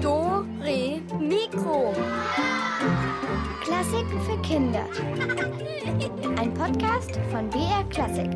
Do, Re, Mikro. Klassiken für Kinder. Ein Podcast von BR Klassik.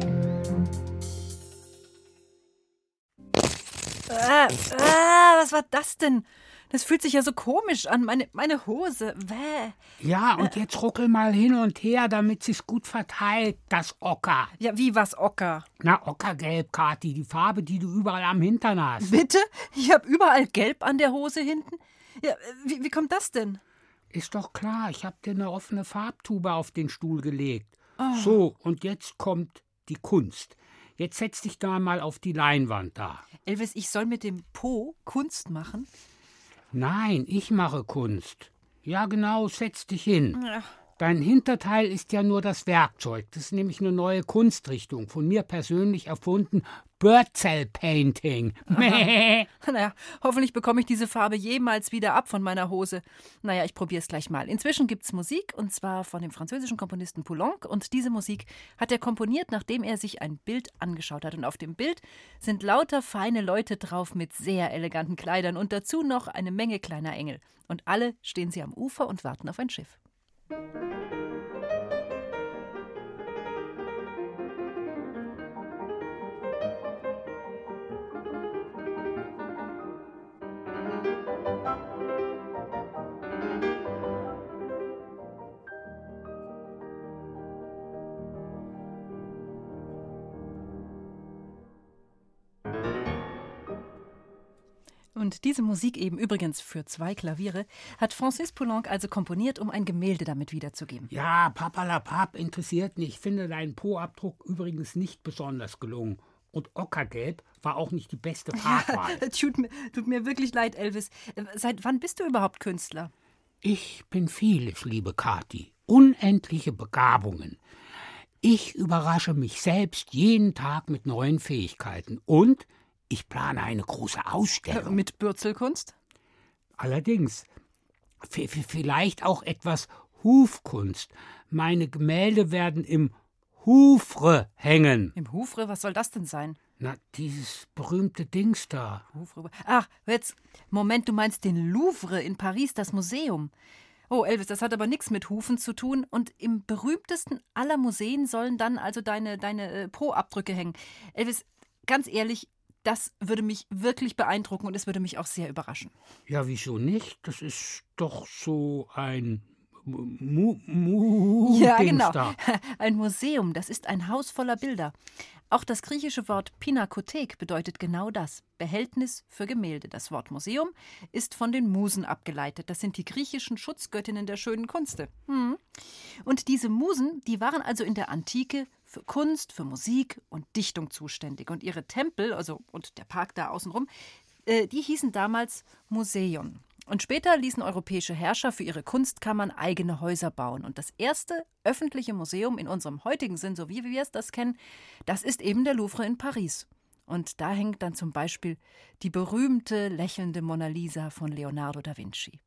Ah, ah, was war das denn? Das fühlt sich ja so komisch an. Meine, meine Hose. Wäh. Ja, und jetzt ruckel mal hin und her, damit sich's gut verteilt, das Ocker. Ja, wie was Ocker? Na, Ockergelb, Kathi, die Farbe, die du überall am Hintern hast. Bitte? Ich habe überall gelb an der Hose hinten. Ja, wie, wie kommt das denn? Ist doch klar, ich hab dir eine offene Farbtube auf den Stuhl gelegt. So, und jetzt kommt die Kunst. Jetzt setz dich da mal auf die Leinwand da. Elvis, ich soll mit dem Po Kunst machen? Nein, ich mache Kunst. Ja, genau, setz dich hin. Dein Hinterteil ist ja nur das Werkzeug. Das ist nämlich eine neue Kunstrichtung, von mir persönlich erfunden. Bird-Cell Painting. Naja, hoffentlich bekomme ich diese Farbe jemals wieder ab von meiner Hose. Naja, ich probiere es gleich mal. Inzwischen gibt's Musik, und zwar von dem französischen Komponisten Poulenc. Und diese Musik hat er komponiert, nachdem er sich ein Bild angeschaut hat. Und auf dem Bild sind lauter feine Leute drauf mit sehr eleganten Kleidern und dazu noch eine Menge kleiner Engel. Und alle stehen sie am Ufer und warten auf ein Schiff. Und diese Musik eben übrigens für zwei Klaviere hat Francis Poulenc also komponiert, um ein Gemälde damit wiederzugeben. Ja, papalapap interessiert nicht. Ich finde deinen Po-Abdruck übrigens nicht besonders gelungen. Und Ockergelb war auch nicht die beste Farbwahl. tut, mir, tut mir wirklich leid, Elvis. Seit wann bist du überhaupt Künstler? Ich bin vieles, liebe Kathi. Unendliche Begabungen. Ich überrasche mich selbst jeden Tag mit neuen Fähigkeiten. Und ich plane eine große Ausstellung. Mit Bürzelkunst? Allerdings, v- vielleicht auch etwas Hufkunst. Meine Gemälde werden im Houvre hängen. Im Houvre, was soll das denn sein? Na, dieses berühmte Dings da. Houvre. Ach, jetzt, Moment, du meinst den Louvre in Paris, das Museum. Oh, Elvis, das hat aber nichts mit Hufen zu tun. Und im berühmtesten aller Museen sollen dann also deine, deine äh, Po-Abdrücke hängen. Elvis, ganz ehrlich, das würde mich wirklich beeindrucken und es würde mich auch sehr überraschen. Ja, wieso nicht? Das ist doch so ein Mu Mu Ja, genau. Ein Museum, das ist ein Haus voller Bilder. Auch das griechische Wort Pinakothek bedeutet genau das: Behältnis für Gemälde. Das Wort Museum ist von den Musen abgeleitet. Das sind die griechischen Schutzgöttinnen der schönen Kunste. Hm. Und diese Musen, die waren also in der Antike für Kunst, für Musik und Dichtung zuständig. Und ihre Tempel, also und der Park da außenrum, äh, die hießen damals Museion. Und später ließen europäische Herrscher für ihre Kunstkammern eigene Häuser bauen. Und das erste öffentliche Museum in unserem heutigen Sinn, so wie wir es das kennen, das ist eben der Louvre in Paris. Und da hängt dann zum Beispiel die berühmte lächelnde Mona Lisa von Leonardo da Vinci.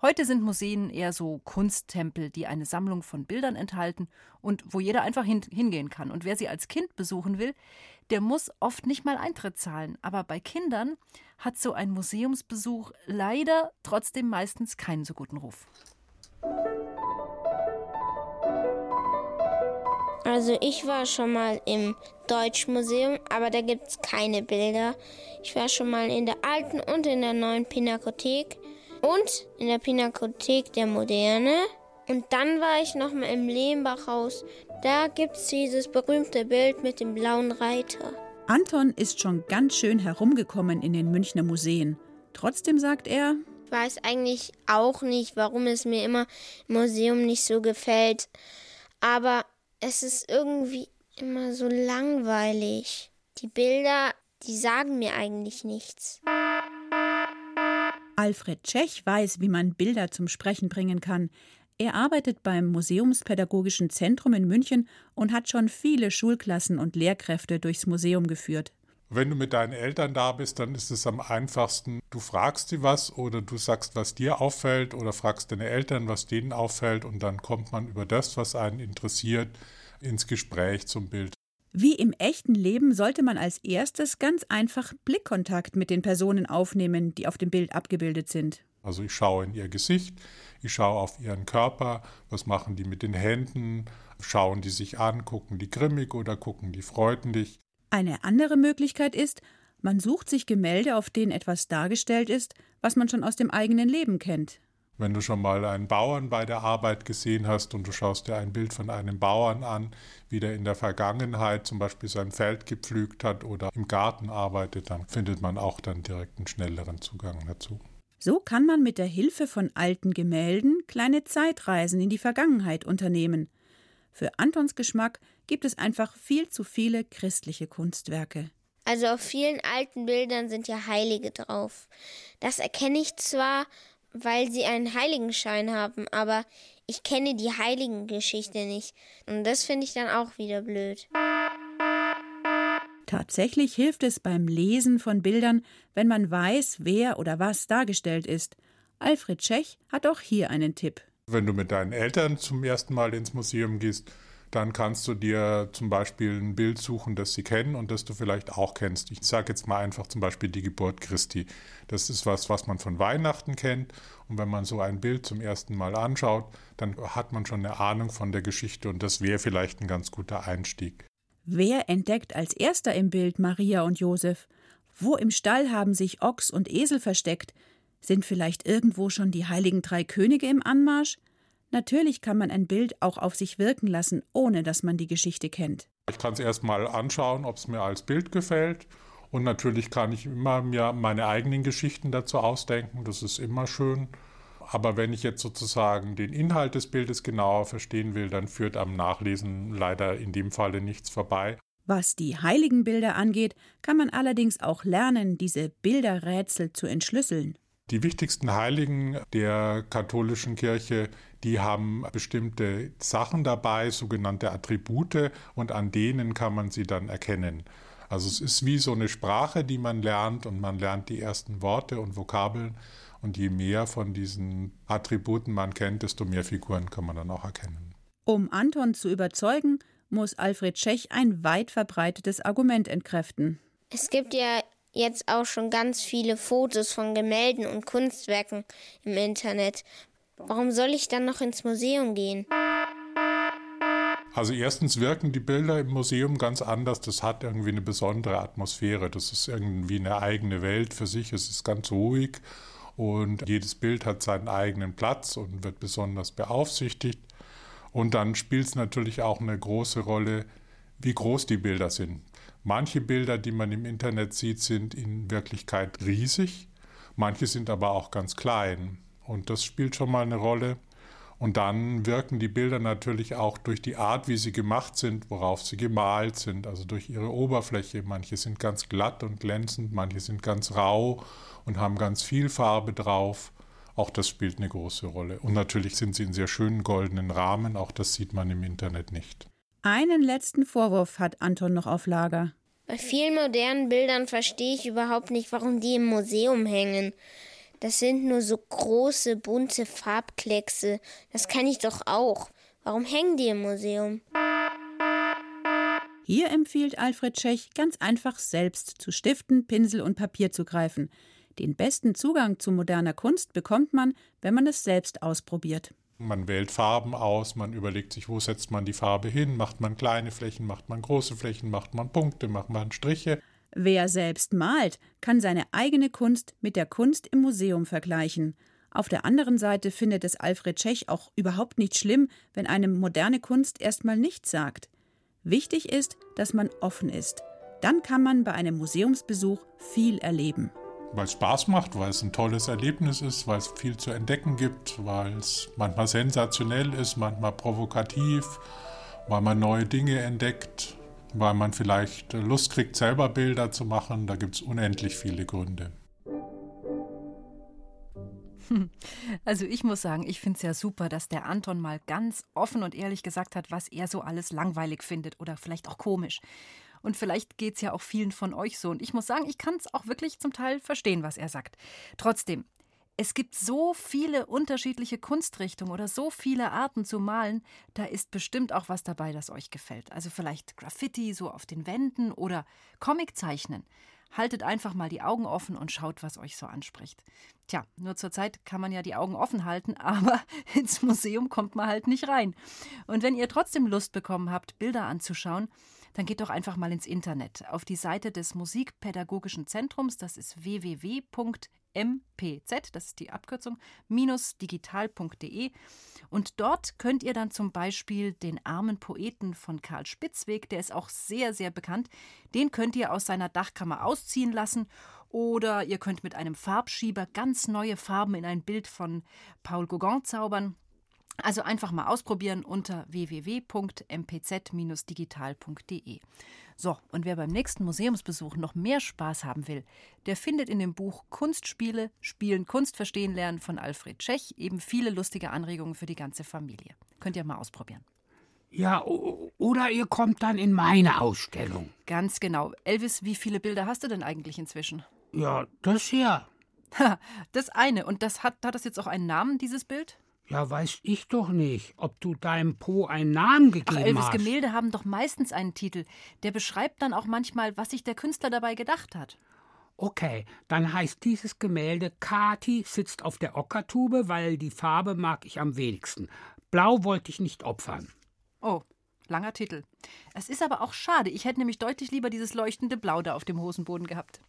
Heute sind Museen eher so Kunsttempel, die eine Sammlung von Bildern enthalten und wo jeder einfach hin, hingehen kann. Und wer sie als Kind besuchen will, der muss oft nicht mal Eintritt zahlen. Aber bei Kindern hat so ein Museumsbesuch leider trotzdem meistens keinen so guten Ruf. Also ich war schon mal im Deutschmuseum, aber da gibt es keine Bilder. Ich war schon mal in der alten und in der neuen Pinakothek und in der Pinakothek der Moderne. Und dann war ich noch mal im Lehmbachhaus. Da gibt es dieses berühmte Bild mit dem blauen Reiter. Anton ist schon ganz schön herumgekommen in den Münchner Museen. Trotzdem sagt er, Ich weiß eigentlich auch nicht, warum es mir immer im Museum nicht so gefällt. Aber es ist irgendwie immer so langweilig. Die Bilder, die sagen mir eigentlich nichts. Alfred Tschech weiß, wie man Bilder zum Sprechen bringen kann. Er arbeitet beim Museumspädagogischen Zentrum in München und hat schon viele Schulklassen und Lehrkräfte durchs Museum geführt. Wenn du mit deinen Eltern da bist, dann ist es am einfachsten, du fragst sie was oder du sagst, was dir auffällt oder fragst deine Eltern, was denen auffällt und dann kommt man über das, was einen interessiert, ins Gespräch zum Bild. Wie im echten Leben sollte man als erstes ganz einfach Blickkontakt mit den Personen aufnehmen, die auf dem Bild abgebildet sind. Also ich schaue in ihr Gesicht, ich schaue auf ihren Körper, was machen die mit den Händen, schauen die sich an, gucken die grimmig oder gucken die freundlich. Eine andere Möglichkeit ist, man sucht sich Gemälde, auf denen etwas dargestellt ist, was man schon aus dem eigenen Leben kennt. Wenn du schon mal einen Bauern bei der Arbeit gesehen hast und du schaust dir ein Bild von einem Bauern an, wie der in der Vergangenheit zum Beispiel sein Feld gepflügt hat oder im Garten arbeitet, dann findet man auch dann direkt einen schnelleren Zugang dazu. So kann man mit der Hilfe von alten Gemälden kleine Zeitreisen in die Vergangenheit unternehmen. Für Antons Geschmack gibt es einfach viel zu viele christliche Kunstwerke. Also auf vielen alten Bildern sind ja Heilige drauf. Das erkenne ich zwar, weil sie einen Heiligenschein haben, aber ich kenne die Heiligengeschichte nicht. Und das finde ich dann auch wieder blöd. Tatsächlich hilft es beim Lesen von Bildern, wenn man weiß, wer oder was dargestellt ist. Alfred Tschech hat auch hier einen Tipp. Wenn du mit deinen Eltern zum ersten Mal ins Museum gehst, dann kannst du dir zum Beispiel ein Bild suchen, das sie kennen und das du vielleicht auch kennst. Ich sage jetzt mal einfach zum Beispiel die Geburt Christi. Das ist was, was man von Weihnachten kennt. Und wenn man so ein Bild zum ersten Mal anschaut, dann hat man schon eine Ahnung von der Geschichte und das wäre vielleicht ein ganz guter Einstieg. Wer entdeckt als erster im Bild Maria und Josef? Wo im Stall haben sich Ochs und Esel versteckt? Sind vielleicht irgendwo schon die heiligen drei Könige im Anmarsch? Natürlich kann man ein Bild auch auf sich wirken lassen, ohne dass man die Geschichte kennt. Ich kann es erst mal anschauen, ob es mir als Bild gefällt. Und natürlich kann ich immer mir meine eigenen Geschichten dazu ausdenken. Das ist immer schön. Aber wenn ich jetzt sozusagen den Inhalt des Bildes genauer verstehen will, dann führt am Nachlesen leider in dem Falle nichts vorbei. Was die heiligen Bilder angeht, kann man allerdings auch lernen, diese Bilderrätsel zu entschlüsseln. Die wichtigsten Heiligen der katholischen Kirche, die haben bestimmte Sachen dabei, sogenannte Attribute, und an denen kann man sie dann erkennen. Also es ist wie so eine Sprache, die man lernt und man lernt die ersten Worte und Vokabeln. Und je mehr von diesen Attributen man kennt, desto mehr Figuren kann man dann auch erkennen. Um Anton zu überzeugen, muss Alfred Tschech ein weit verbreitetes Argument entkräften. Es gibt ja jetzt auch schon ganz viele Fotos von Gemälden und Kunstwerken im Internet. Warum soll ich dann noch ins Museum gehen? Also erstens wirken die Bilder im Museum ganz anders. Das hat irgendwie eine besondere Atmosphäre. Das ist irgendwie eine eigene Welt für sich. Es ist ganz ruhig und jedes Bild hat seinen eigenen Platz und wird besonders beaufsichtigt. Und dann spielt es natürlich auch eine große Rolle, wie groß die Bilder sind. Manche Bilder, die man im Internet sieht, sind in Wirklichkeit riesig, manche sind aber auch ganz klein. Und das spielt schon mal eine Rolle. Und dann wirken die Bilder natürlich auch durch die Art, wie sie gemacht sind, worauf sie gemalt sind, also durch ihre Oberfläche. Manche sind ganz glatt und glänzend, manche sind ganz rau und haben ganz viel Farbe drauf. Auch das spielt eine große Rolle. Und natürlich sind sie in sehr schönen goldenen Rahmen, auch das sieht man im Internet nicht. Einen letzten Vorwurf hat Anton noch auf Lager. Bei vielen modernen Bildern verstehe ich überhaupt nicht, warum die im Museum hängen. Das sind nur so große, bunte Farbkleckse. Das kann ich doch auch. Warum hängen die im Museum? Hier empfiehlt Alfred Tschech ganz einfach selbst zu Stiften, Pinsel und Papier zu greifen. Den besten Zugang zu moderner Kunst bekommt man, wenn man es selbst ausprobiert. Man wählt Farben aus, man überlegt sich, wo setzt man die Farbe hin, macht man kleine Flächen, macht man große Flächen, macht man Punkte, macht man Striche. Wer selbst malt, kann seine eigene Kunst mit der Kunst im Museum vergleichen. Auf der anderen Seite findet es Alfred Tschech auch überhaupt nicht schlimm, wenn einem moderne Kunst erstmal nichts sagt. Wichtig ist, dass man offen ist. Dann kann man bei einem Museumsbesuch viel erleben weil es Spaß macht, weil es ein tolles Erlebnis ist, weil es viel zu entdecken gibt, weil es manchmal sensationell ist, manchmal provokativ, weil man neue Dinge entdeckt, weil man vielleicht Lust kriegt, selber Bilder zu machen. Da gibt es unendlich viele Gründe. Also ich muss sagen, ich finde es ja super, dass der Anton mal ganz offen und ehrlich gesagt hat, was er so alles langweilig findet oder vielleicht auch komisch. Und vielleicht geht es ja auch vielen von euch so. Und ich muss sagen, ich kann es auch wirklich zum Teil verstehen, was er sagt. Trotzdem, Es gibt so viele unterschiedliche Kunstrichtungen oder so viele Arten zu malen, da ist bestimmt auch was dabei, das euch gefällt. Also vielleicht Graffiti so auf den Wänden oder Comic zeichnen. Haltet einfach mal die Augen offen und schaut, was euch so anspricht. Tja, nur zur Zeit kann man ja die Augen offen halten, aber ins Museum kommt man halt nicht rein. Und wenn ihr trotzdem Lust bekommen habt, Bilder anzuschauen, dann geht doch einfach mal ins Internet auf die Seite des Musikpädagogischen Zentrums, das ist www.mpz, das ist die Abkürzung, minus digital.de. Und dort könnt ihr dann zum Beispiel den armen Poeten von Karl Spitzweg, der ist auch sehr, sehr bekannt, den könnt ihr aus seiner Dachkammer ausziehen lassen. Oder ihr könnt mit einem Farbschieber ganz neue Farben in ein Bild von Paul Gauguin zaubern. Also einfach mal ausprobieren unter www.mpz-digital.de. So, und wer beim nächsten Museumsbesuch noch mehr Spaß haben will, der findet in dem Buch Kunstspiele, Spielen, Kunst verstehen lernen von Alfred Tschech eben viele lustige Anregungen für die ganze Familie. Könnt ihr mal ausprobieren. Ja, oder ihr kommt dann in meine Ausstellung. Ganz genau. Elvis, wie viele Bilder hast du denn eigentlich inzwischen? Ja, das hier. das eine. Und das hat, hat das jetzt auch einen Namen, dieses Bild? Ja, weiß ich doch nicht, ob du deinem Po einen Namen gegeben Ach, Elvis, hast. Gemälde haben doch meistens einen Titel. Der beschreibt dann auch manchmal, was sich der Künstler dabei gedacht hat. Okay, dann heißt dieses Gemälde Kati sitzt auf der Ockertube, weil die Farbe mag ich am wenigsten. Blau wollte ich nicht opfern. Oh, langer Titel. Es ist aber auch schade. Ich hätte nämlich deutlich lieber dieses leuchtende Blau da auf dem Hosenboden gehabt.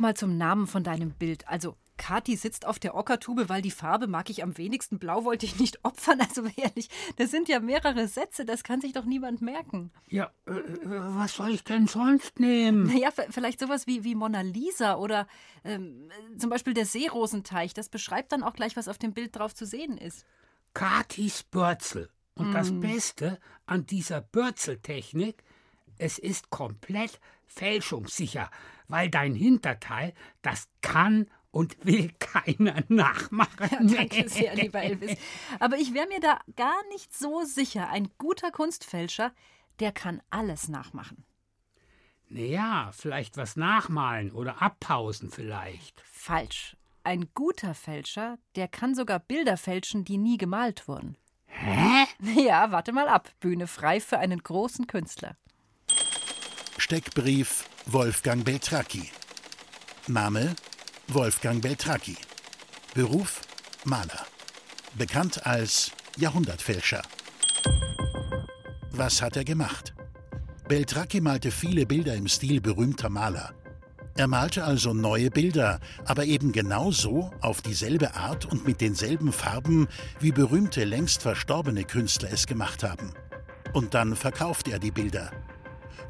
Nochmal zum Namen von deinem Bild. Also, Kathi sitzt auf der Ockertube, weil die Farbe mag ich am wenigsten. Blau wollte ich nicht opfern. Also ehrlich, das sind ja mehrere Sätze, das kann sich doch niemand merken. Ja, äh, was soll ich denn sonst nehmen? Naja, vielleicht sowas wie, wie Mona Lisa oder ähm, zum Beispiel der Seerosenteich. Das beschreibt dann auch gleich, was auf dem Bild drauf zu sehen ist. Katis Bürzel. Und mm. das Beste an dieser Bürzeltechnik, es ist komplett fälschungssicher, weil dein Hinterteil, das kann und will keiner nachmachen. Ja, danke sehr, lieber Elvis. Aber ich wäre mir da gar nicht so sicher. Ein guter Kunstfälscher, der kann alles nachmachen. Naja, vielleicht was nachmalen oder abpausen vielleicht. Falsch. Ein guter Fälscher, der kann sogar Bilder fälschen, die nie gemalt wurden. Hä? Ja, warte mal ab. Bühne frei für einen großen Künstler. Steckbrief Wolfgang Beltracchi. Name Wolfgang Beltracchi. Beruf Maler. Bekannt als Jahrhundertfälscher. Was hat er gemacht? Beltracchi malte viele Bilder im Stil berühmter Maler. Er malte also neue Bilder, aber eben genauso, auf dieselbe Art und mit denselben Farben, wie berühmte, längst verstorbene Künstler es gemacht haben. Und dann verkaufte er die Bilder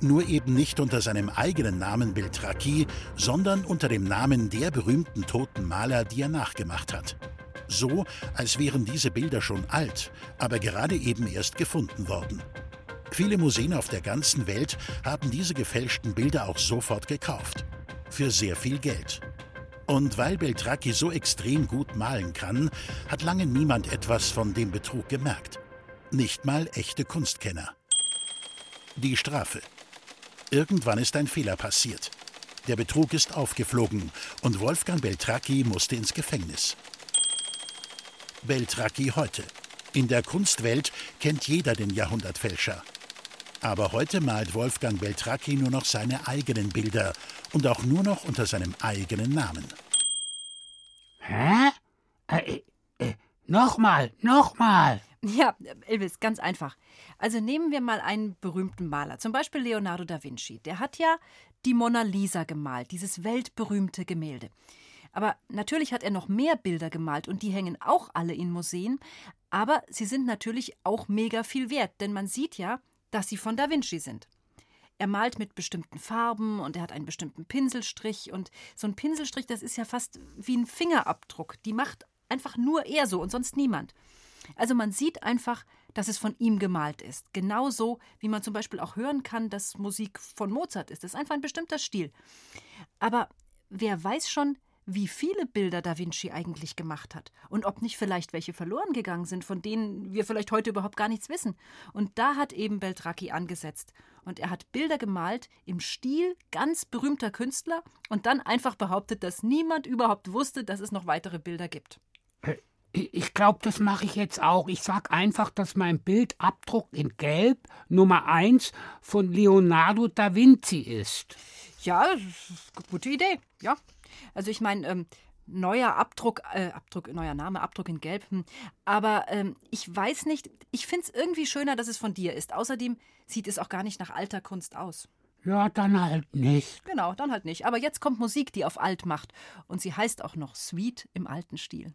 nur eben nicht unter seinem eigenen Namen Beltracchi, sondern unter dem Namen der berühmten toten Maler, die er nachgemacht hat. So, als wären diese Bilder schon alt, aber gerade eben erst gefunden worden. Viele Museen auf der ganzen Welt haben diese gefälschten Bilder auch sofort gekauft. Für sehr viel Geld. Und weil Beltracchi so extrem gut malen kann, hat lange niemand etwas von dem Betrug gemerkt. Nicht mal echte Kunstkenner. Die Strafe. Irgendwann ist ein Fehler passiert. Der Betrug ist aufgeflogen und Wolfgang Beltracchi musste ins Gefängnis. Beltracchi heute. In der Kunstwelt kennt jeder den Jahrhundertfälscher. Aber heute malt Wolfgang Beltracchi nur noch seine eigenen Bilder und auch nur noch unter seinem eigenen Namen. Hä? Äh, äh, nochmal, nochmal. Ja, Elvis, ganz einfach. Also nehmen wir mal einen berühmten Maler, zum Beispiel Leonardo da Vinci. Der hat ja die Mona Lisa gemalt, dieses weltberühmte Gemälde. Aber natürlich hat er noch mehr Bilder gemalt und die hängen auch alle in Museen. Aber sie sind natürlich auch mega viel wert, denn man sieht ja, dass sie von Da Vinci sind. Er malt mit bestimmten Farben und er hat einen bestimmten Pinselstrich. Und so ein Pinselstrich, das ist ja fast wie ein Fingerabdruck. Die macht einfach nur er so und sonst niemand. Also man sieht einfach, dass es von ihm gemalt ist. Genauso wie man zum Beispiel auch hören kann, dass Musik von Mozart ist. Das ist einfach ein bestimmter Stil. Aber wer weiß schon, wie viele Bilder Da Vinci eigentlich gemacht hat und ob nicht vielleicht welche verloren gegangen sind, von denen wir vielleicht heute überhaupt gar nichts wissen. Und da hat eben Beltracchi angesetzt. Und er hat Bilder gemalt im Stil ganz berühmter Künstler und dann einfach behauptet, dass niemand überhaupt wusste, dass es noch weitere Bilder gibt. Ich glaube, das mache ich jetzt auch. Ich sage einfach, dass mein Bildabdruck in Gelb Nummer 1 von Leonardo da Vinci ist. Ja, gute Idee. Ja, also ich meine, ähm, neuer Abdruck, äh, Abdruck, neuer Name, Abdruck in Gelb. Hm. Aber ähm, ich weiß nicht, ich finde es irgendwie schöner, dass es von dir ist. Außerdem sieht es auch gar nicht nach alter Kunst aus. Ja, dann halt nicht. Genau, dann halt nicht. Aber jetzt kommt Musik, die auf alt macht. Und sie heißt auch noch Sweet im alten Stil.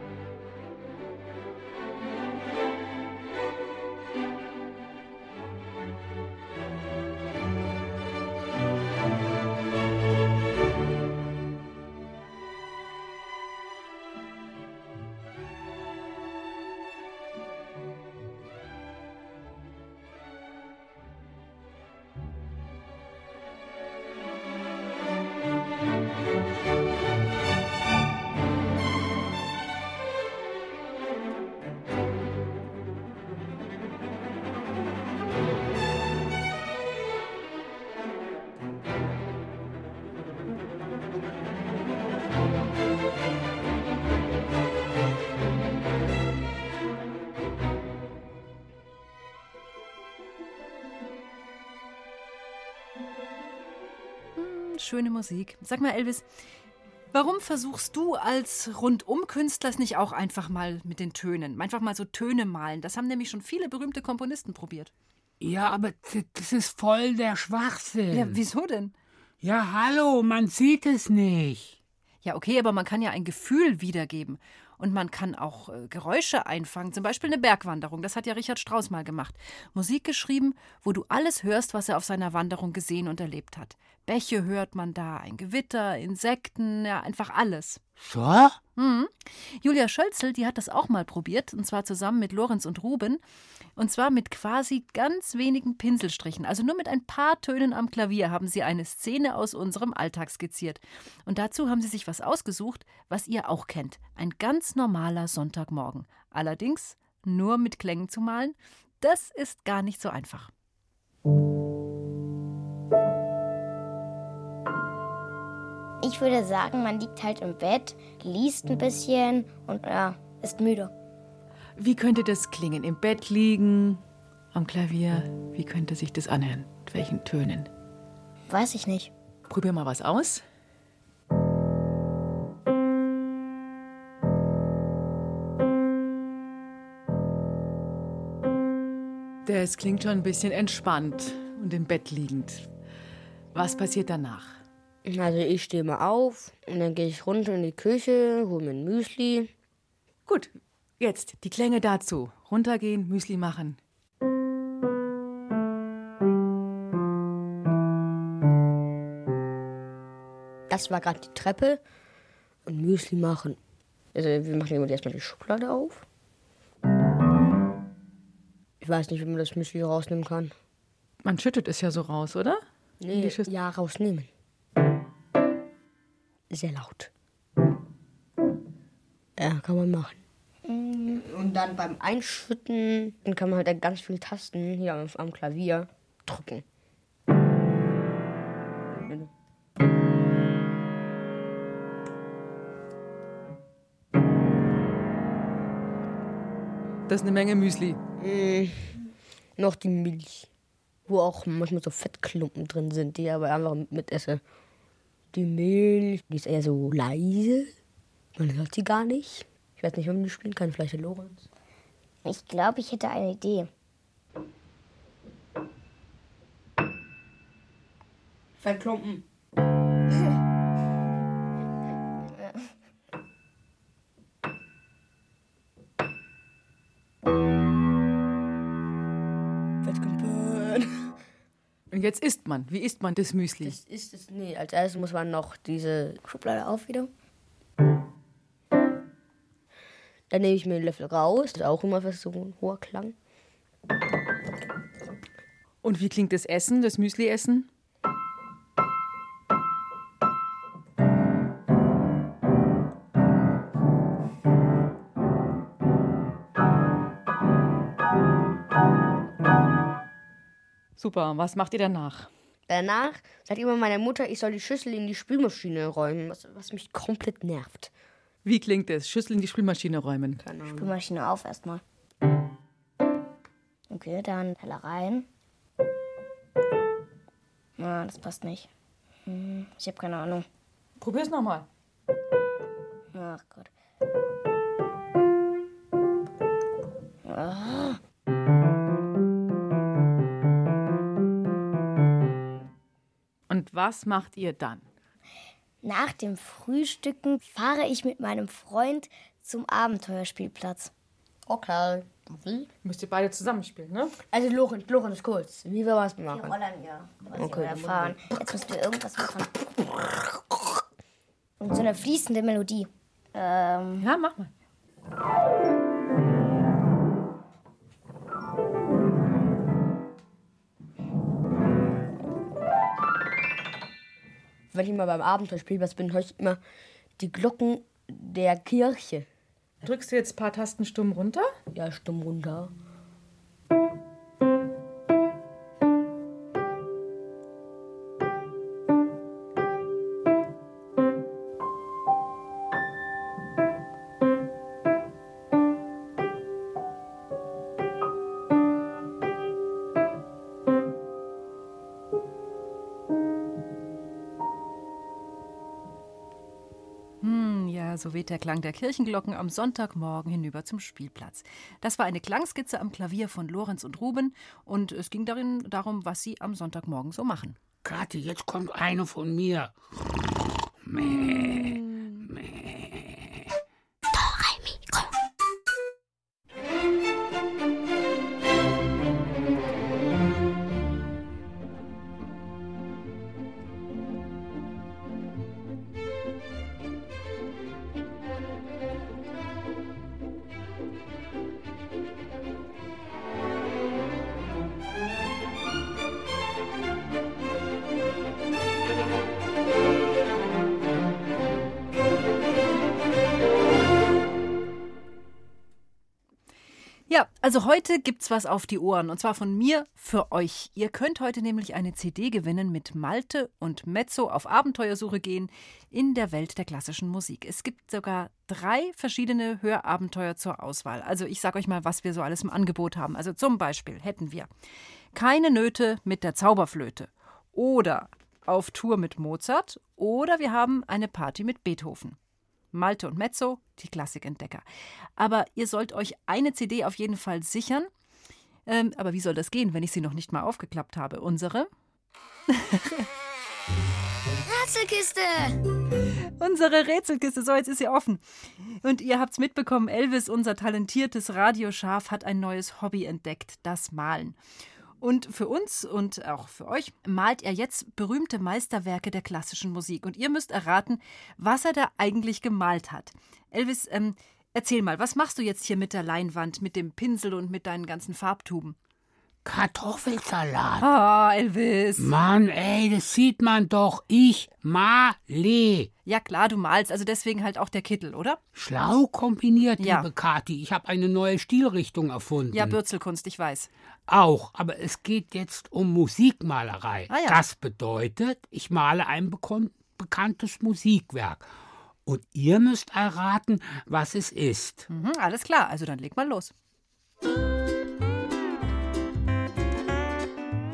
schöne Musik. Sag mal, Elvis, warum versuchst du als Rundum-Künstler es nicht auch einfach mal mit den Tönen? Einfach mal so Töne malen. Das haben nämlich schon viele berühmte Komponisten probiert. Ja, aber das ist voll der Schwachsinn. Ja, wieso denn? Ja, hallo, man sieht es nicht. Ja, okay, aber man kann ja ein Gefühl wiedergeben. Und man kann auch äh, Geräusche einfangen, zum Beispiel eine Bergwanderung. Das hat ja Richard Strauss mal gemacht. Musik geschrieben, wo du alles hörst, was er auf seiner Wanderung gesehen und erlebt hat. Bäche hört man da, ein Gewitter, Insekten, ja, einfach alles. So? Mhm. Julia Schölzel, die hat das auch mal probiert, und zwar zusammen mit Lorenz und Ruben. Und zwar mit quasi ganz wenigen Pinselstrichen. Also nur mit ein paar Tönen am Klavier haben sie eine Szene aus unserem Alltag skizziert. Und dazu haben sie sich was ausgesucht, was ihr auch kennt. Ein ganz normaler Sonntagmorgen. Allerdings nur mit Klängen zu malen, das ist gar nicht so einfach. Ich würde sagen, man liegt halt im Bett, liest ein bisschen und ja, ist müde. Wie könnte das klingen? Im Bett liegen, am Klavier? Wie könnte sich das anhören? Mit welchen Tönen? Weiß ich nicht. Probier mal was aus. Das klingt schon ein bisschen entspannt und im Bett liegend. Was passiert danach? Also ich stehe mal auf und dann gehe ich runter in die Küche, hole mir ein Müsli. Gut, jetzt die Klänge dazu. Runtergehen, Müsli machen. Das war gerade die Treppe und Müsli machen. Also wir machen immer erstmal die Schublade auf. Ich weiß nicht, wie man das Müsli rausnehmen kann. Man schüttet es ja so raus, oder? Nee, ja, rausnehmen sehr laut. Ja, kann man machen. Und dann beim Einschütten dann kann man halt ganz viele Tasten hier am, am Klavier drücken. Das ist eine Menge Müsli. Mm, noch die Milch, wo auch manchmal so Fettklumpen drin sind, die aber einfach mit esse. Die Milch, die ist eher so leise. Man hört sie gar nicht. Ich weiß nicht, man die spielen kann. Vielleicht der Lorenz. Ich glaube, ich hätte eine Idee. Fettklumpen. Und jetzt isst man. Wie isst man das Müsli? Das ist es. Nee, als erstes muss man noch diese Schublade auf wieder. Dann nehme ich mir den Löffel raus. Das ist auch immer so ein hoher Klang. Und wie klingt das Essen, das Müsli-Essen? Super, was macht ihr danach? Danach sagt immer meine Mutter, ich soll die Schüssel in die Spülmaschine räumen, was, was mich komplett nervt. Wie klingt es? Schüssel in die Spülmaschine räumen. Spülmaschine auf erstmal. Okay, dann Teller rein. Na, das passt nicht. Hm, Ich habe keine Ahnung. Probier's nochmal. Ach Gott. Und was macht ihr dann? Nach dem Frühstücken fahre ich mit meinem Freund zum Abenteuerspielplatz. Okay. Wie? Müsst ihr beide zusammenspielen, ne? Also Lorenz, Lorenz, kurz. Wie wir was machen? Rollern, ja. Was Okay, wir dann fahren. Jetzt müssen wir irgendwas machen. Und so eine fließende Melodie. Ähm, Ja, mach mal. Wenn ich mal beim Abenteuerspielplatz bin, höre ich immer die Glocken der Kirche. Drückst du jetzt ein paar Tasten stumm runter? Ja, stumm runter. So weht der Klang der Kirchenglocken am Sonntagmorgen hinüber zum Spielplatz. Das war eine Klangskizze am Klavier von Lorenz und Ruben und es ging darin darum, was sie am Sonntagmorgen so machen. Kathi, jetzt kommt eine von mir. Ja, heute gibt's was auf die Ohren und zwar von mir für euch. Ihr könnt heute nämlich eine CD gewinnen mit Malte und Mezzo auf Abenteuersuche gehen in der Welt der klassischen Musik. Es gibt sogar drei verschiedene Hörabenteuer zur Auswahl. Also ich sage euch mal, was wir so alles im Angebot haben. Also zum Beispiel hätten wir keine Nöte mit der Zauberflöte oder auf Tour mit Mozart oder wir haben eine Party mit Beethoven. Malte und Mezzo, die Klassikentdecker. Aber ihr sollt euch eine CD auf jeden Fall sichern. Ähm, aber wie soll das gehen, wenn ich sie noch nicht mal aufgeklappt habe? Unsere? Rätselkiste! Unsere Rätselkiste, so jetzt ist sie offen. Und ihr habt's mitbekommen, Elvis, unser talentiertes Radioschaf, hat ein neues Hobby entdeckt, das Malen. Und für uns und auch für euch malt er jetzt berühmte Meisterwerke der klassischen Musik. Und ihr müsst erraten, was er da eigentlich gemalt hat. Elvis, ähm, erzähl mal, was machst du jetzt hier mit der Leinwand, mit dem Pinsel und mit deinen ganzen Farbtuben? Kartoffelsalat. Ah, Elvis. Mann, ey, das sieht man doch. Ich male. Ja klar, du malst, also deswegen halt auch der Kittel, oder? Schlau kombiniert, Ja. liebe Kathi. Ich habe eine neue Stilrichtung erfunden. Ja, Bürzelkunst, ich weiß. Auch, aber es geht jetzt um Musikmalerei. Ah ja. Das bedeutet, ich male ein bekanntes Musikwerk. Und ihr müsst erraten, was es ist. Mhm, alles klar, also dann leg mal los.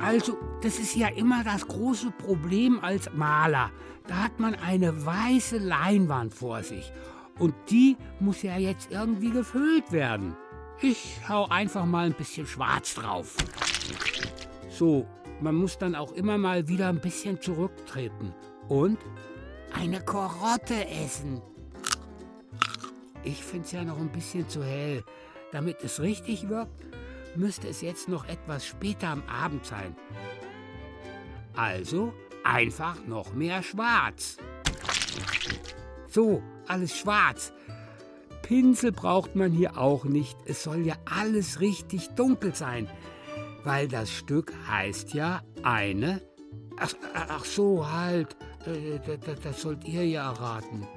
Also, das ist ja immer das große Problem als Maler. Da hat man eine weiße Leinwand vor sich. Und die muss ja jetzt irgendwie gefüllt werden. Ich hau einfach mal ein bisschen schwarz drauf. So, man muss dann auch immer mal wieder ein bisschen zurücktreten. Und eine Karotte essen. Ich find's ja noch ein bisschen zu hell. Damit es richtig wirkt, müsste es jetzt noch etwas später am Abend sein. Also einfach noch mehr schwarz. So, alles schwarz. Pinsel braucht man hier auch nicht. Es soll ja alles richtig dunkel sein. Weil das Stück heißt ja eine. Ach, ach so, halt. Äh, Das, sollt ihr ja erraten.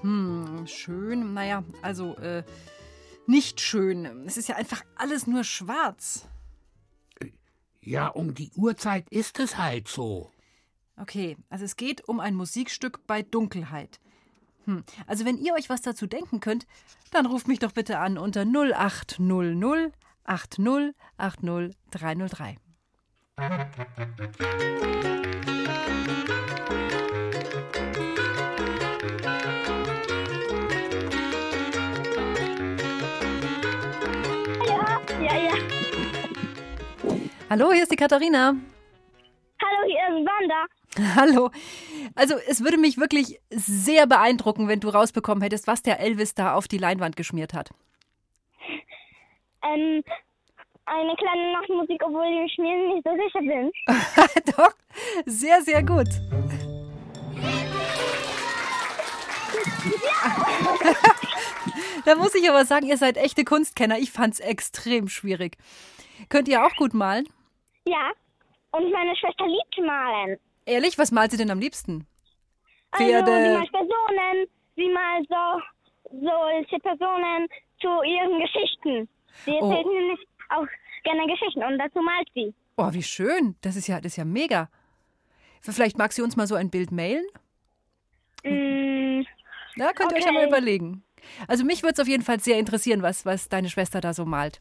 Hm, schön. Naja, also äh, nicht schön. Es ist ja einfach alles nur schwarz. Ja, um die Uhrzeit ist es halt so. Okay, also es geht um ein Musikstück bei Dunkelheit. Hm. Also wenn ihr euch was dazu denken könnt, dann ruft mich doch bitte an unter 0800 80 80 303. Hallo, hier ist die Katharina. Hallo, hier ist Wanda. Hallo. Also es würde mich wirklich sehr beeindrucken, wenn du rausbekommen hättest, was der Elvis da auf die Leinwand geschmiert hat. Ähm, eine kleine Nachtmusik, obwohl ich mir nicht so sicher bin. Doch, sehr, sehr gut. da muss ich aber sagen, ihr seid echte Kunstkenner. Ich fand's extrem schwierig. Könnt ihr auch gut malen? Ja. Und meine Schwester liebt malen. Ehrlich, was malt sie denn am liebsten? Also, sie Pferde. malt Personen, sie malt so, solche Personen zu ihren Geschichten. Sie Oh. erzählt nämlich auch gerne Geschichten und dazu malt sie. Oh, wie schön. Das ist ja, das ist ja mega. Vielleicht mag sie uns mal so ein Bild mailen? Mm, Ja, könnt ihr euch ja mal überlegen. Also mich würde es auf jeden Fall sehr interessieren, was, was deine Schwester da so malt.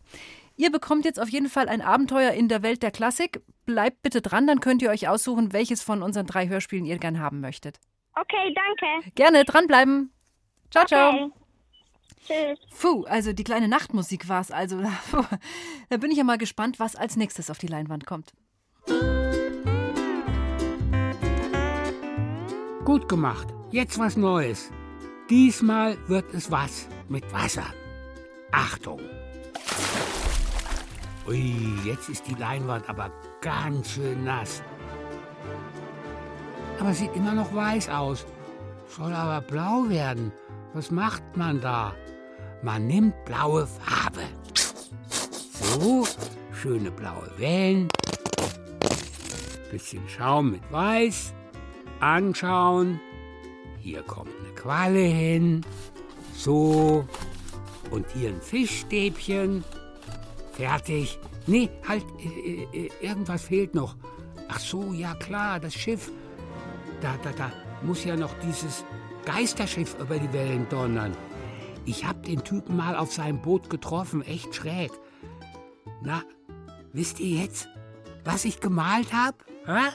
Ihr bekommt jetzt auf jeden Fall ein Abenteuer in der Welt der Klassik. Bleibt bitte dran, dann könnt ihr euch aussuchen, welches von unseren drei Hörspielen ihr gern haben möchtet. okay, danke. Gerne dranbleiben. Ciao, ciao. Okay. Tschüss. Puh, also die kleine Nachtmusik war es also. Da bin ich ja mal gespannt, was als nächstes auf die Leinwand kommt. Gut gemacht. Jetzt was Neues. Diesmal wird es was mit Wasser. Achtung. Ui, jetzt ist die Leinwand aber ganz schön nass. Aber sieht immer noch weiß aus. Soll aber blau werden. Was macht man da? Man nimmt blaue Farbe. So, schöne blaue Wellen. Bisschen Schaum mit Weiß. Anschauen. Hier kommt eine Qualle hin. So. Und hier ein Fischstäbchen. Fertig. Nee, halt, äh, äh, irgendwas fehlt noch. Ach so, ja klar, das Schiff. Da, da, da muss ja noch dieses Geisterschiff über die Wellen donnern. Ich hab den Typen mal auf seinem Boot getroffen, echt schräg. Na, wisst ihr jetzt, was ich gemalt hab? Hä?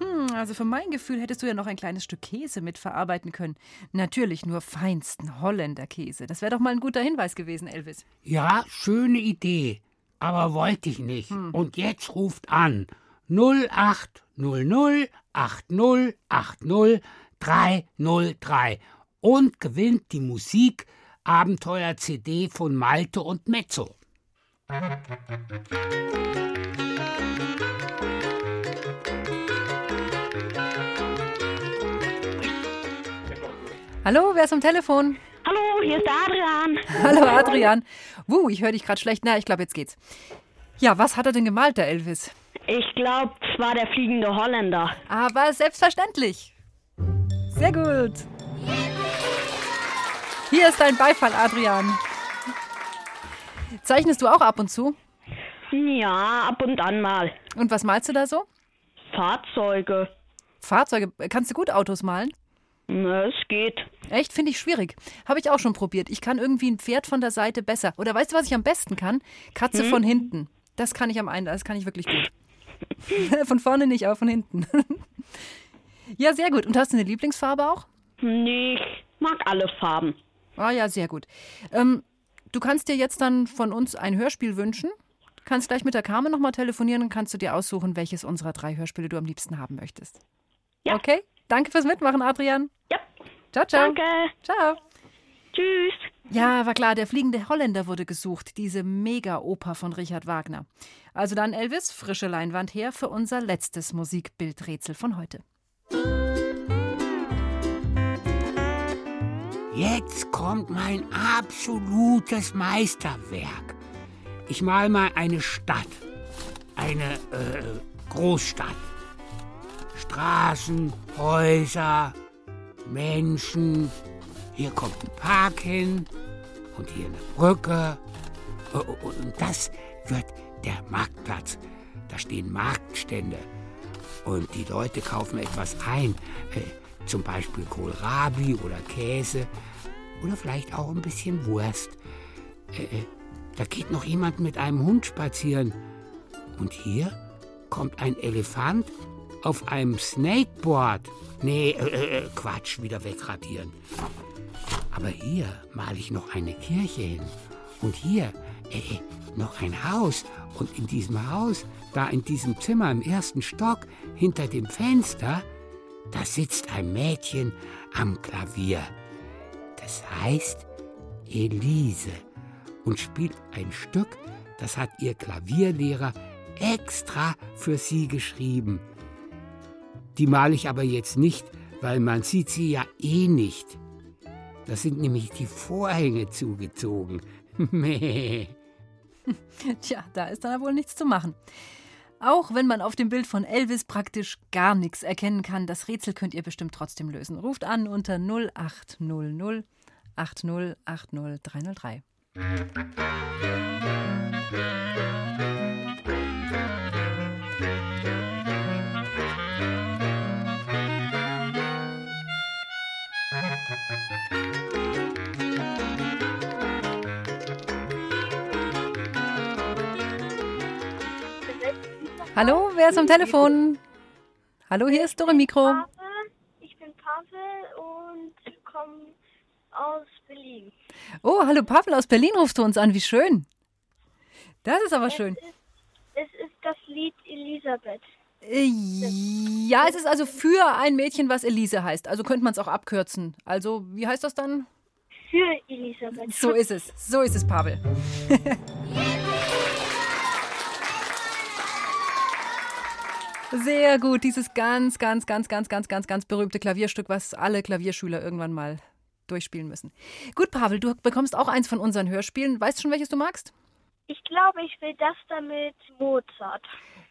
Hm, also für mein Gefühl hättest du ja noch ein kleines Stück Käse mitverarbeiten können. Natürlich nur feinsten Holländerkäse. Das wäre doch mal ein guter Hinweis gewesen, Elvis. Ja, schöne Idee. Aber wollte ich nicht. Und jetzt ruft an 0800 80 80 303 und gewinnt die Musik Abenteuer CD von Malte und Mezzo. Hallo, wer ist am Telefon? Hallo, hier ist der Adrian. Hallo, Adrian. Wuh, ich höre dich gerade schlecht. Na, ich glaube, jetzt geht's. Ja, was hat er denn gemalt, der Elvis? Ich glaube, es war der fliegende Holländer. Aber selbstverständlich. Sehr gut. Hier ist dein Beifall, Adrian. Zeichnest du auch ab und zu? Ja, ab und an mal. Und was malst du da so? Fahrzeuge. Fahrzeuge. Kannst du gut Autos malen? Na, es geht. Echt? Finde ich schwierig. Habe ich auch schon probiert. Ich kann irgendwie ein Pferd von der Seite besser. Oder weißt du, was ich am besten kann? Katze Hm? von hinten. Das kann ich am einen, das kann ich wirklich gut. von vorne nicht, aber von hinten. ja, sehr gut. Und hast du eine Lieblingsfarbe auch? Nee, ich mag alle Farben. Ah ja, sehr gut. Ähm, du kannst dir jetzt dann von uns ein Hörspiel wünschen. Kannst gleich mit der Carmen nochmal telefonieren und kannst du dir aussuchen, welches unserer drei Hörspiele du am liebsten haben möchtest. Ja. Okay? Danke fürs Mitmachen, Adrian. Ja. Ciao, ciao. Danke. Ciao. Tschüss. Ja, war klar, der fliegende Holländer wurde gesucht, diese Mega-Oper von Richard Wagner. Also dann, Elvis, frische Leinwand her für unser letztes Musikbildrätsel von heute. Jetzt kommt mein absolutes Meisterwerk. Ich mal mal eine Stadt, eine äh, Großstadt. Straßen, Häuser, Menschen. Hier kommt ein Park hin und hier eine Brücke. Oh, oh, oh, Und das wird der Marktplatz. Da stehen Marktstände. Und die Leute kaufen etwas ein. Äh, zum Beispiel Kohlrabi oder Käse. Oder vielleicht auch ein bisschen Wurst. Äh, äh, da geht noch jemand mit einem Hund spazieren. Und hier kommt ein Elefant auf einem Snakeboard. Nee, äh, äh, Quatsch, wieder wegradieren. Aber hier male ich noch eine Kirche hin. Und hier äh, äh, noch ein Haus. Und in diesem Haus, da in diesem Zimmer im ersten Stock, hinter dem Fenster, da sitzt ein Mädchen am Klavier. Das heißt Elise und spielt ein Stück, das hat ihr Klavierlehrer extra für sie geschrieben. Die male ich aber jetzt nicht, weil man sieht sie ja eh nicht. Da sind nämlich die Vorhänge zugezogen. Tja, da ist dann wohl nichts zu machen. Auch wenn man auf dem Bild von Elvis praktisch gar nichts erkennen kann, das Rätsel könnt ihr bestimmt trotzdem lösen. Ruft an unter 0800 80 Hallo, wer ist am Telefon? Hallo, hier ist Dore Mikro. Ich bin Pavel und komme aus Berlin. Oh, hallo Pavel aus Berlin rufst du uns an, wie schön. Das ist aber schön. Es ist das Lied Elisabeth. Äh, Ja, es ist also für ein Mädchen, was Elise heißt. Also könnte man es auch abkürzen. Also, wie heißt das dann? Für Elisabeth. So ist es. So ist es, Pavel. Sehr gut, dieses ganz, ganz, ganz, ganz, ganz, ganz, ganz berühmte Klavierstück, was alle Klavierschüler irgendwann mal durchspielen müssen. Gut, Pavel, du bekommst auch eins von unseren Hörspielen. Weißt du schon, welches du magst? Ich glaube, ich will das damit Mozart.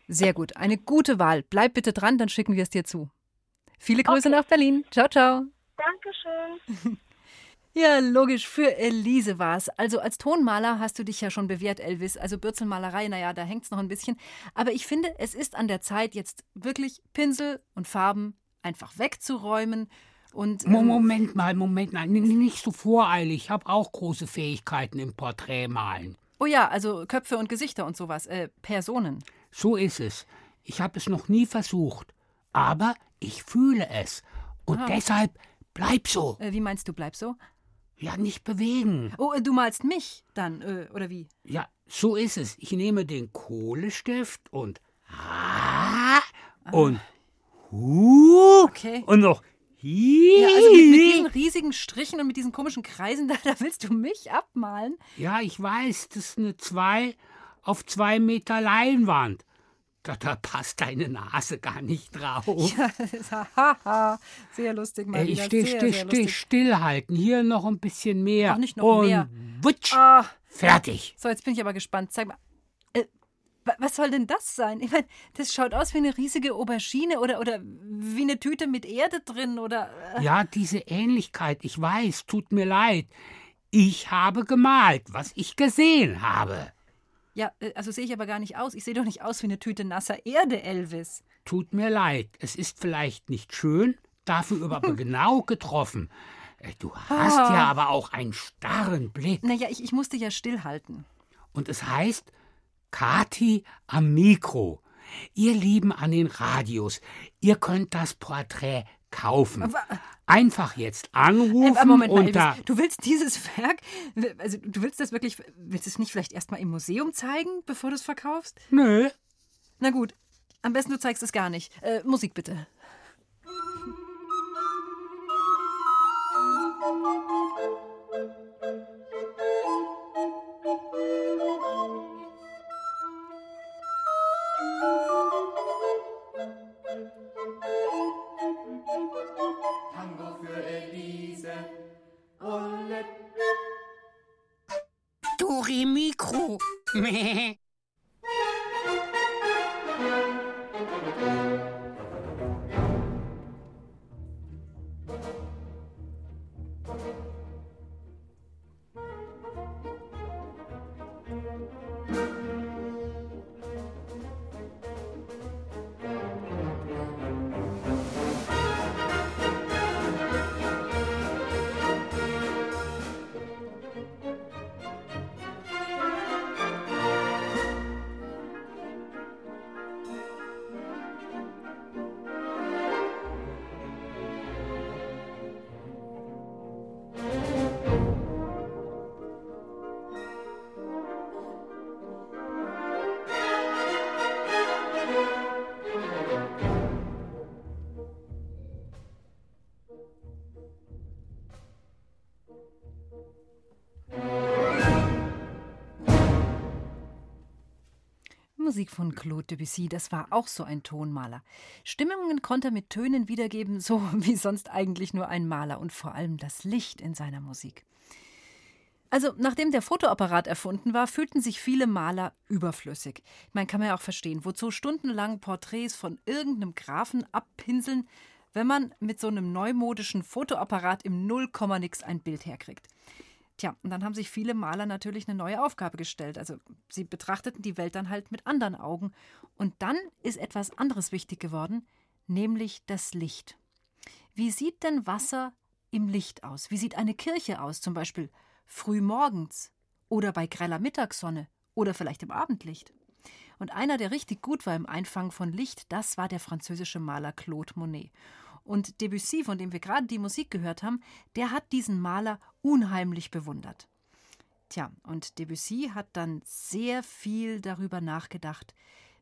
Sehr gut, eine gute Wahl. Bleib bitte dran, dann schicken wir es dir zu. Viele Grüße nach Berlin. Ciao, ciao. Dankeschön. Ja, logisch, für Elise war's. Also als Tonmaler hast du dich ja schon bewährt, Elvis. Also Bürzelmalerei, naja, da hängt's noch ein bisschen. Aber ich finde, es ist an der Zeit, jetzt wirklich Pinsel und Farben einfach wegzuräumen und. Ähm, Moment mal, Moment mal. Nicht so voreilig. Ich habe auch große Fähigkeiten im Porträtmalen. Oh ja, also Köpfe und Gesichter und sowas. Äh, Personen. So ist es. Ich habe es noch nie versucht. Aber ich fühle es. Und Ah. deshalb bleib so. Äh, wie meinst du, bleib so? Ja, nicht bewegen. Oh, äh, du malst mich dann, äh, oder wie? Ja, so ist es. Ich nehme den Kohlestift und ah, und hu Okay. und noch hi. Ja, also mit, mit diesen riesigen Strichen und mit diesen komischen Kreisen, da, da willst du mich abmalen? Ja, ich weiß, das ist eine zwei auf zwei Meter Leinwand. Da, da passt deine Nase gar nicht drauf. Ja, haha, sehr lustig mal wieder. still, sehr, still, still, stillhalten. Hier noch ein bisschen mehr. Ach, nicht noch und mehr. Wutsch, Ah, fertig. so, jetzt bin ich aber gespannt. Zeig mal. Äh, wa- was soll denn das sein? Ich meine, das schaut aus wie eine riesige Aubergine oder, oder wie eine Tüte mit Erde drin oder. Äh, Ja, diese Ähnlichkeit, ich weiß, tut mir leid. Ich habe gemalt, was ich gesehen habe. Ja, äh, also sehe ich aber gar nicht aus. Ich sehe doch nicht aus wie eine Tüte nasser Erde, Elvis. Tut mir leid, es ist vielleicht nicht schön, dafür aber genau getroffen. Äh, Du hast Ah. ja aber auch einen starren Blick. Naja, ich, ich musste ja stillhalten. Und es heißt Kati am Mikro. Ihr Lieben an den Radios, ihr könnt das Porträt kaufen. Aber- Einfach jetzt anrufen Äh, Moment mal, Elvis, du willst dieses Werk, also du willst das wirklich, willst du es nicht vielleicht erstmal im Museum zeigen, bevor du es verkaufst? Nö, Na gut, am besten du zeigst es gar nicht. Äh, Musik bitte. Dore Musik von Claude Debussy, das war auch so ein Tonmaler. Stimmungen konnte er mit Tönen wiedergeben, so wie sonst eigentlich nur ein Maler und vor allem das Licht in seiner Musik. Also, nachdem der Fotoapparat erfunden war, fühlten sich viele Maler überflüssig. Man kann ja auch verstehen, wozu stundenlang Porträts von irgendeinem Grafen abpinseln, wenn man mit so einem neumodischen Fotoapparat im Nullkomma-Nix ein Bild herkriegt. Tja, und dann haben sich viele Maler natürlich eine neue Aufgabe gestellt. Also sie betrachteten die Welt dann halt mit anderen Augen. Und dann ist etwas anderes wichtig geworden, nämlich das Licht. Wie sieht denn Wasser im Licht aus? Wie sieht eine Kirche aus, zum Beispiel früh morgens oder bei greller Mittagssonne oder vielleicht im Abendlicht? Und einer, der richtig gut war im Einfangen von Licht, das war der französische Maler Claude Monet. Und Debussy, von dem wir gerade die Musik gehört haben, der hat diesen Maler unheimlich bewundert. Tja, und Debussy hat dann sehr viel darüber nachgedacht,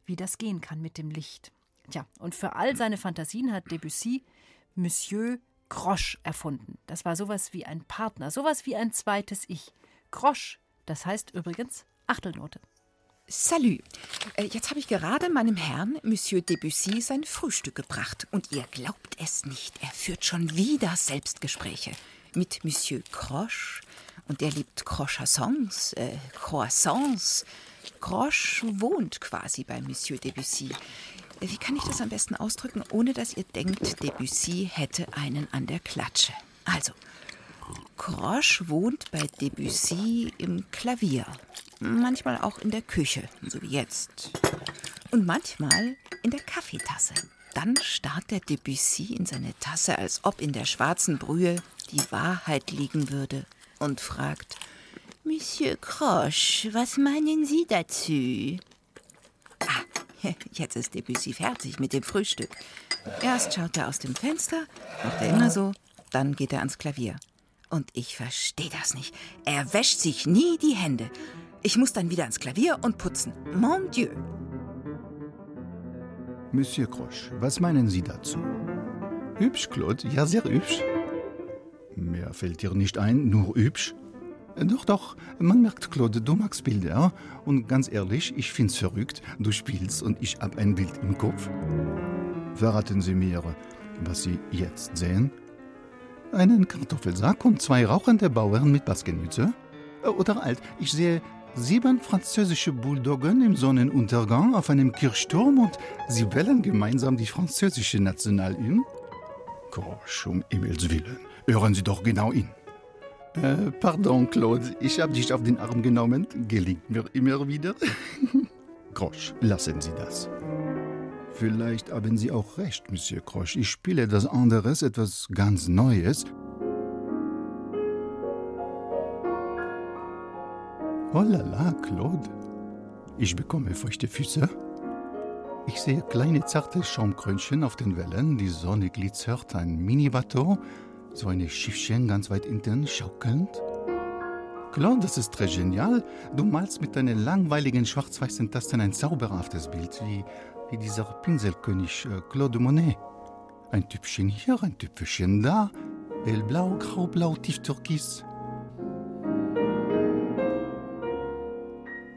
wie das gehen kann mit dem Licht. Tja, und für all seine Fantasien hat Debussy Monsieur Grosch erfunden. Das war sowas wie ein Partner, sowas wie ein zweites Ich. Grosch, das heißt übrigens Achtelnote. Salü. Äh, jetzt habe ich gerade meinem Herrn, Monsieur Debussy, sein Frühstück gebracht. Und ihr glaubt es nicht, er führt schon wieder Selbstgespräche. Mit Monsieur Croche. Und der liebt Croissants, äh, Croissants. Croche wohnt quasi bei Monsieur Debussy. Äh, wie kann ich das am besten ausdrücken, ohne dass ihr denkt, Debussy hätte einen an der Klatsche? Also, Croche wohnt bei Debussy im Klavier manchmal auch in der Küche, so wie jetzt. Und manchmal in der Kaffeetasse. Dann starrt der Debussy in seine Tasse, als ob in der schwarzen Brühe die Wahrheit liegen würde, und fragt: Monsieur Croche, was meinen Sie dazu? Ah, jetzt ist Debussy fertig mit dem Frühstück. Erst schaut er aus dem Fenster, macht er immer so, dann geht er ans Klavier. Und ich verstehe das nicht. Er wäscht sich nie die Hände. Ich muss dann wieder ans Klavier und putzen. Mon Dieu. Monsieur Croche, was meinen Sie dazu? Hübsch, Claude, ja, sehr hübsch. Mehr fällt dir nicht ein, nur hübsch? Doch, doch, man merkt, Claude, du magst Bilder. Und ganz ehrlich, ich find's verrückt. Du spielst und ich hab ein Bild im Kopf. Verraten Sie mir, was Sie jetzt sehen? Einen Kartoffelsack und zwei rauchende Bauern mit Baskenmütze? Oder alt, ich sehe Sieben französische Bulldoggen im Sonnenuntergang auf einem Kirchturm und sie wählen gemeinsam die französische Nationalhymne? Gosh, um Himmels Willen, hören Sie doch genau hin. Äh, pardon, Claude, ich habe dich auf den Arm genommen. Gelingt mir immer wieder. Grosch, lassen Sie das. Vielleicht haben Sie auch recht, Monsieur Grosch. Ich spiele etwas anderes, etwas ganz Neues. Oh la la, Claude. Ich bekomme feuchte Füße. Ich sehe kleine zarte Schaumkrönchen auf den Wellen, die Sonne glitzert, ein Mini-Bateau, so ein Schiffchen ganz weit hinten schaukelnd. Claude, das ist très genial. Du malst mit deinen langweiligen schwarz-weißen Tasten ein zauberhaftes Bild, wie, wie dieser Pinselkönig äh, Claude Monet. Ein Typchen hier, ein Tüpfelchen da, hellblau, graublau, tieftürkis.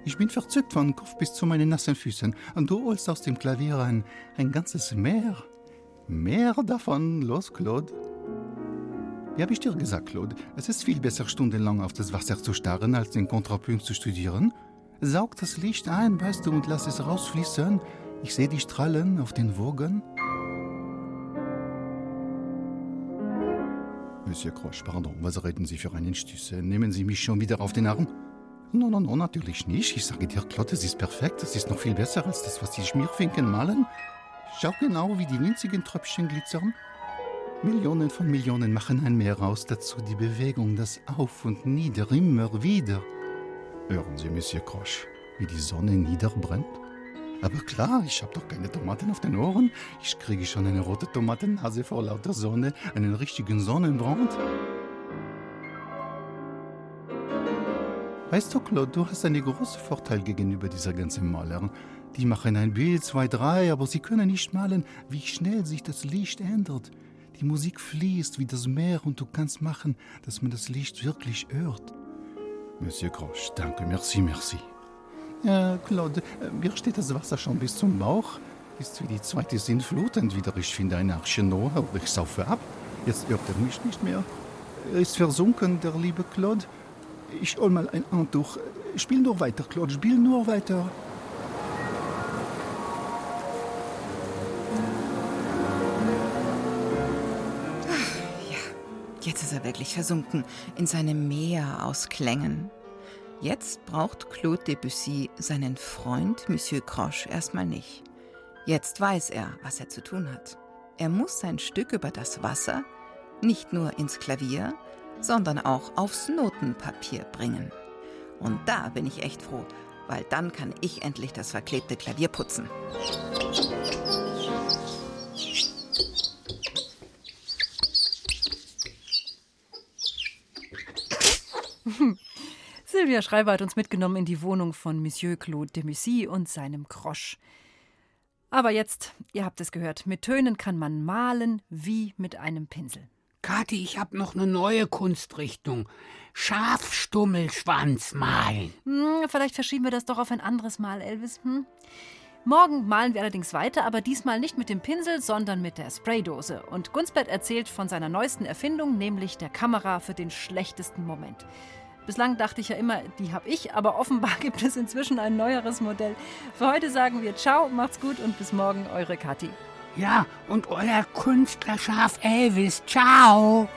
Ich bin verzückt von Kopf bis zu meinen nassen Füßen. Und du holst aus dem Klavier ein, ein ganzes Meer. Mehr davon, los, Claude. Wie habe ich dir gesagt, Claude? Es ist viel besser, stundenlang auf das Wasser zu starren, als den Kontrapunkt zu studieren. Saug das Licht ein, weißt du, und lass es rausfließen. Ich sehe die Strahlen auf den Wogen. Monsieur Croche, pardon, was reden Sie für einen Stüsse? Nehmen Sie mich schon wieder auf den Arm? No, no, no, natürlich nicht. Ich sage dir, Claude, es ist perfekt. Es ist noch viel besser als das, was die Schmierfinken malen. Schau genau, wie die winzigen Tröpfchen glitzern. Millionen von Millionen machen ein Meer aus, dazu die Bewegung, das Auf und Nieder, immer wieder. Hören Sie, Monsieur Croche, wie die Sonne niederbrennt? Aber klar, ich habe doch keine Tomaten auf den Ohren. Ich kriege schon eine rote Tomatennase vor lauter Sonne, einen richtigen Sonnenbrand. Weißt du, Claude, du hast einen großen Vorteil gegenüber dieser ganzen Maler. Die machen ein Bild, zwei, drei, aber sie können nicht malen, wie schnell sich das Licht ändert. Die Musik fließt wie das Meer und du kannst machen, dass man das Licht wirklich hört. Monsieur Grosch, danke, merci, merci. Ja, Claude, mir steht das Wasser schon bis zum Bauch. Ist wie die zweite Sinnflut. Entweder ich finde eine Arche Noah ich saufe ab. Jetzt hört er mich nicht mehr. Er ist versunken, der liebe Claude. Ich hol mal ein Handtuch. Spiel nur weiter, Claude, spiel nur weiter. Jetzt ist er wirklich versunken in seinem Meer aus Klängen. Jetzt braucht Claude Debussy seinen Freund Monsieur Croche erstmal nicht. Jetzt weiß er, was er zu tun hat. Er muss sein Stück über das Wasser nicht nur ins Klavier, sondern auch aufs Notenpapier bringen. Und da bin ich echt froh, weil dann kann ich endlich das verklebte Klavier putzen. Silvia Schreiber hat uns mitgenommen in die Wohnung von Monsieur Claude Debussy und seinem Croche. Aber jetzt, ihr habt es gehört, mit Tönen kann man malen wie mit einem Pinsel. Kathi, ich habe noch eine neue Kunstrichtung. Schafstummelschwanz malen. Hm, vielleicht verschieben wir das doch auf ein anderes Mal, Elvis. Hm? Morgen malen wir allerdings weiter, aber diesmal nicht mit dem Pinsel, sondern mit der Spraydose. Und Gunsbert erzählt von seiner neuesten Erfindung, nämlich der Kamera für den schlechtesten Moment. Bislang dachte ich ja immer, die habe ich, aber offenbar gibt es inzwischen ein neueres Modell. Für heute sagen wir Ciao, macht's gut und bis morgen, eure Kathi. Ja, und euer Künstlerschaf Elvis. Ciao.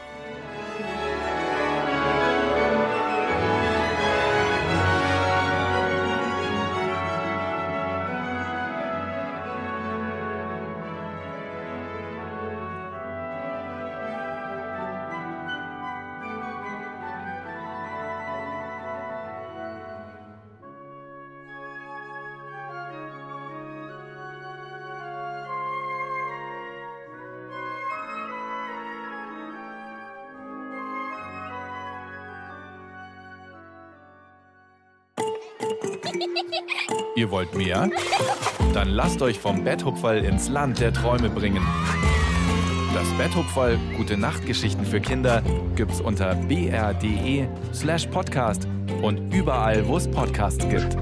Ihr wollt mehr? Dann lasst euch vom Betthupferl ins Land der Träume bringen. Das Betthupferl Gute Nachtgeschichten für Kinder gibt's unter br.de slash podcast und überall, wo es Podcasts gibt.